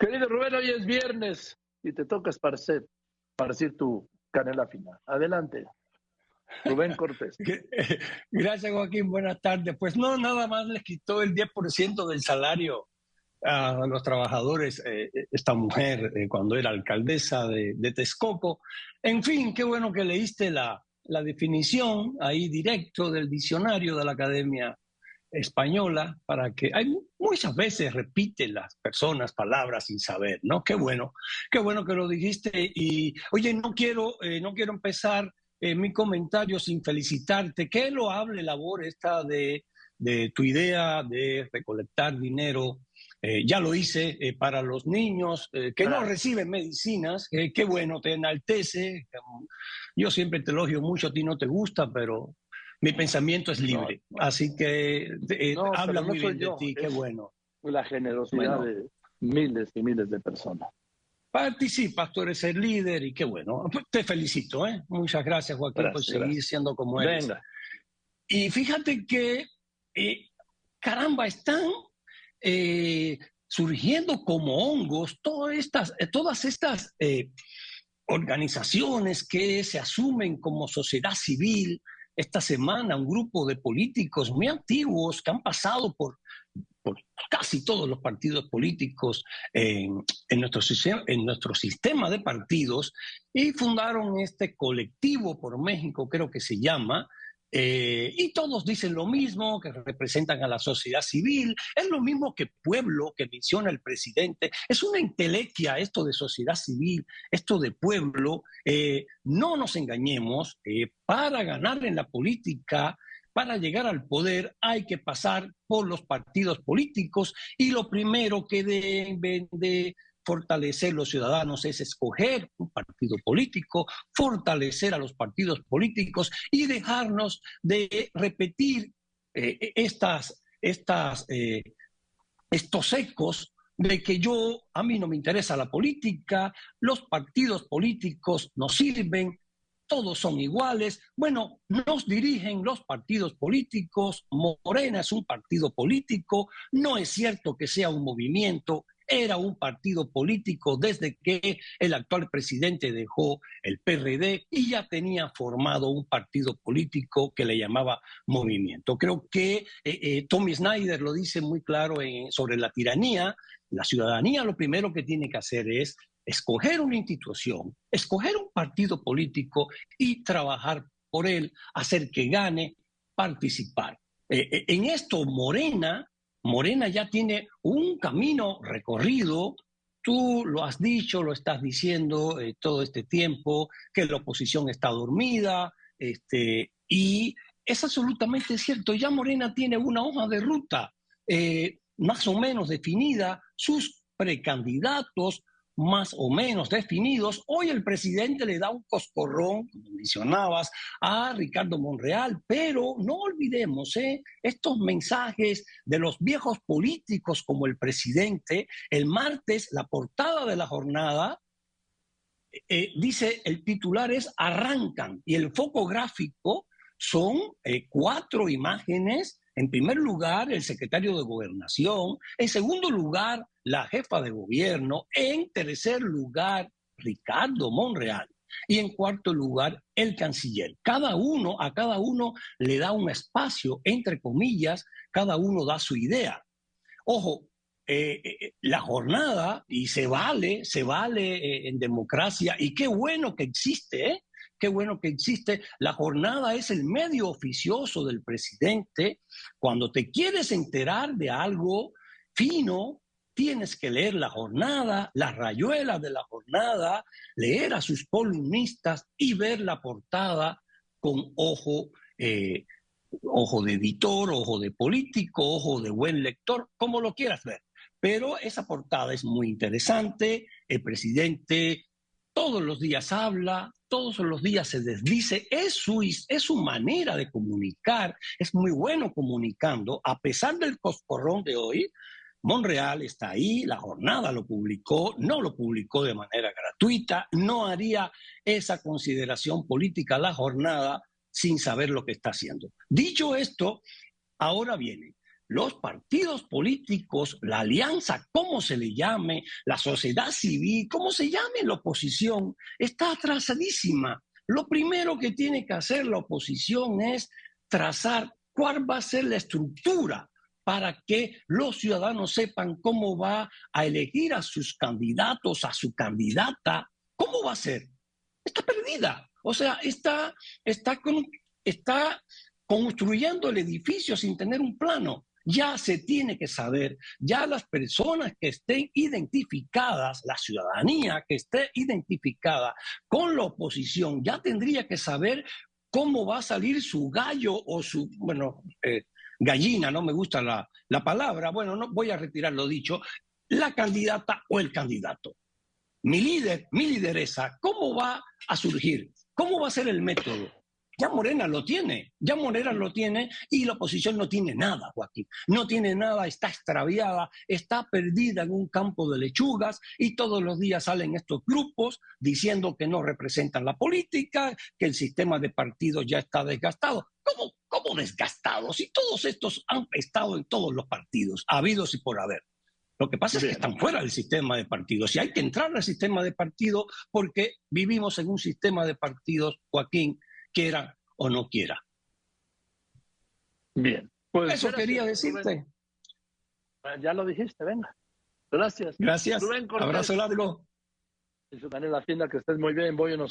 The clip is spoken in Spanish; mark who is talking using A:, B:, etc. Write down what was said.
A: Querido Rubén, hoy es viernes y te toca esparcer, esparcir tu canela final. Adelante. Rubén Cortés.
B: Gracias, Joaquín. Buenas tardes. Pues no, nada más les quitó el 10% del salario a los trabajadores eh, esta mujer eh, cuando era alcaldesa de, de, Texcoco. En fin, qué bueno que leíste la, la definición ahí directo del diccionario de la Academia española para que hay muchas veces repiten las personas palabras sin saber, ¿no? Qué bueno, qué bueno que lo dijiste y oye, no quiero, eh, no quiero empezar eh, mi comentario sin felicitarte. Qué loable labor esta de, de tu idea de recolectar dinero. Eh, ya lo hice para los niños que no reciben medicinas. qué bueno, te enaltece. Yo siempre te elogio mucho, a ti no te gusta, pero mi pensamiento es libre. Así que eh, habla muy bien de ti, qué bueno.
A: La generosidad de miles y miles de personas.
B: Participas, tú eres el líder y qué bueno. Te felicito, ¿eh? Muchas gracias, Joaquín, por seguir siendo como eres. Venga. Y fíjate que, eh, caramba, están eh, surgiendo como hongos todas estas, todas estas organizaciones que se asumen como sociedad civil, esta semana un grupo de políticos muy antiguos que han pasado por, casi todos los partidos políticos en, nuestro, en nuestro sistema de partidos y fundaron este colectivo por México, creo que se llama, eh, y todos dicen lo mismo, que representan a la sociedad civil, es lo mismo que pueblo que menciona el presidente, es una intelequia esto de sociedad civil, esto de pueblo, eh, no nos engañemos, eh, para ganar en la política, para llegar al poder hay que pasar por los partidos políticos. Y lo primero que deben de fortalecer los ciudadanos es escoger un partido político, fortalecer a los partidos políticos y dejarnos de repetir eh, estas, eh, estos ecos de que yo, a mí no me interesa la política, los partidos políticos no sirven, todos son iguales. Bueno, nos dirigen los partidos políticos, Morena es un partido político, no es cierto que sea un movimiento, era un partido político desde que el actual presidente dejó el PRD y ya tenía formado un partido político que le llamaba movimiento. Creo que eh, eh, Tommy Snyder lo dice muy claro sobre la tiranía. La ciudadanía lo primero que tiene que hacer es escoger una institución, escoger un partido político y trabajar por él, hacer que gane, participar. Eh, en esto Morena Morena ya tiene un camino recorrido. Tú lo has dicho, lo estás diciendo eh, todo este tiempo, que la oposición está dormida, este, y es absolutamente cierto. Ya Morena tiene una hoja de ruta eh, más o menos definida, sus precandidatos, más o menos definidos. Hoy el presidente le da un coscorrón, como mencionabas, a Ricardo Monreal, pero no olvidemos ¿eh? estos mensajes de los viejos políticos como el presidente. El martes, la portada de la jornada eh, dice, el titular es arrancan y el foco gráfico son eh, cuatro imágenes en primer lugar, el secretario de gobernación. En segundo lugar, la jefa de gobierno. En tercer lugar, Ricardo Monreal. Y en cuarto lugar, el canciller. Cada uno, a cada uno le da un espacio, entre comillas, cada uno da su idea. Ojo, eh, eh, la jornada, y se vale, se vale eh, en democracia, y qué bueno que existe, ¿eh? Qué bueno que existe. La jornada es el medio oficioso del presidente. Cuando te quieres enterar de algo fino, tienes que leer la jornada, las rayuelas de la jornada, leer a sus columnistas y ver la portada con ojo, eh, ojo de editor, ojo de político, ojo de buen lector, como lo quieras ver. Pero esa portada es muy interesante. El presidente todos los días habla, todos los días se desdice, es su, es su manera de comunicar, es muy bueno comunicando, a pesar del coscorrón de hoy, Monreal está ahí, la jornada lo publicó, no lo publicó de manera gratuita, no haría esa consideración política la jornada sin saber lo que está haciendo. Dicho esto, ahora viene, los partidos políticos, la alianza, como se le llame, la sociedad civil, como se llame la oposición, está atrasadísima. Lo primero que tiene que hacer la oposición es trazar cuál va a ser la estructura para que los ciudadanos sepan cómo va a elegir a sus candidatos, a su candidata. ¿Cómo va a ser? Está perdida. O sea, está, está, está construyendo el edificio sin tener un plano. Ya se tiene que saber, ya las personas que estén identificadas, la ciudadanía que esté identificada con la oposición, ya tendría que saber cómo va a salir su gallo o su, bueno, eh, gallina, no me gusta la, la palabra, bueno, no voy a retirar lo dicho, la candidata o el candidato. Mi líder, mi lideresa, ¿cómo va a surgir? ¿Cómo va a ser el método? Ya Morena lo tiene, ya Morena lo tiene y la oposición no tiene nada, Joaquín. No tiene nada, está extraviada, está perdida en un campo de lechugas y todos los días salen estos grupos diciendo que no representan la política, que el sistema de partidos ya está desgastado. ¿Cómo, cómo desgastado? Si todos estos han estado en todos los partidos, habidos y por haber. Lo que pasa es que están fuera del sistema de partidos y hay que entrar al sistema de partidos porque vivimos en un sistema de partidos, Joaquín, quiera o no quiera.
A: Bien.
B: Pues Eso quería decirte.
A: Ah, ya lo dijiste, venga. Gracias.
B: Gracias. Abrazo largo.
A: En su canal Hacienda, que estés muy bien. Voy a unos